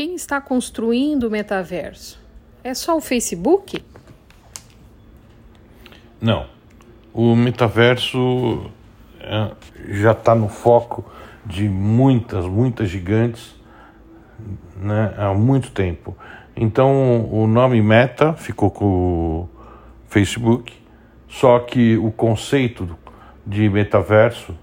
quem está construindo o metaverso? É só o Facebook? Não. O metaverso é, já está no foco de muitas, muitas gigantes né, há muito tempo. Então o nome Meta ficou com o Facebook, só que o conceito de metaverso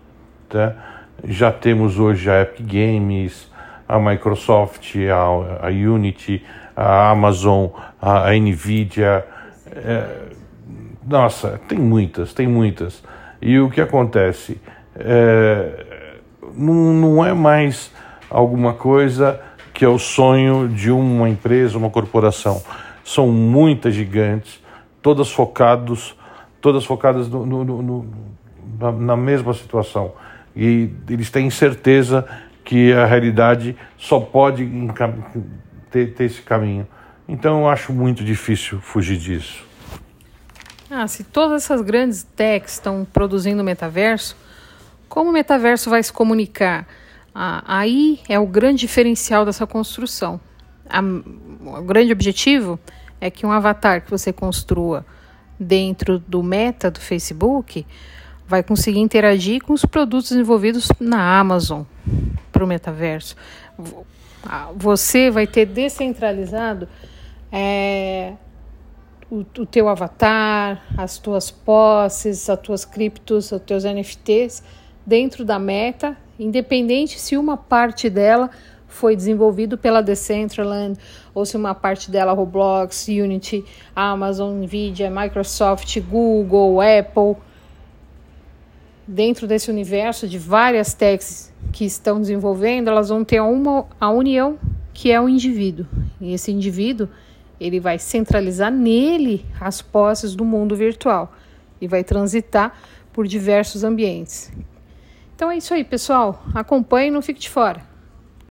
tá, já temos hoje a Epic Games, a Microsoft, a, a Unity, a Amazon, a, a Nvidia. É, nossa, tem muitas, tem muitas. E o que acontece? É, não, não é mais alguma coisa que é o sonho de uma empresa, uma corporação. São muitas gigantes, todas focados, todas focadas no, no, no, na mesma situação. E eles têm certeza que a realidade só pode ter, ter esse caminho. Então eu acho muito difícil fugir disso. Ah, se todas essas grandes techs estão produzindo metaverso, como o metaverso vai se comunicar? Ah, aí é o grande diferencial dessa construção. A, o grande objetivo é que um avatar que você construa dentro do meta do Facebook vai conseguir interagir com os produtos desenvolvidos na Amazon para o metaverso. Você vai ter descentralizado é, o, o teu avatar, as tuas posses, as tuas criptos, os teus NFTs dentro da meta, independente se uma parte dela foi desenvolvido pela Decentraland ou se uma parte dela Roblox, Unity, Amazon, Nvidia, Microsoft, Google, Apple, dentro desse universo de várias techs que estão desenvolvendo, elas vão ter uma a união que é o indivíduo. E esse indivíduo, ele vai centralizar nele as posses do mundo virtual e vai transitar por diversos ambientes. Então é isso aí, pessoal. Acompanhe e não fique de fora.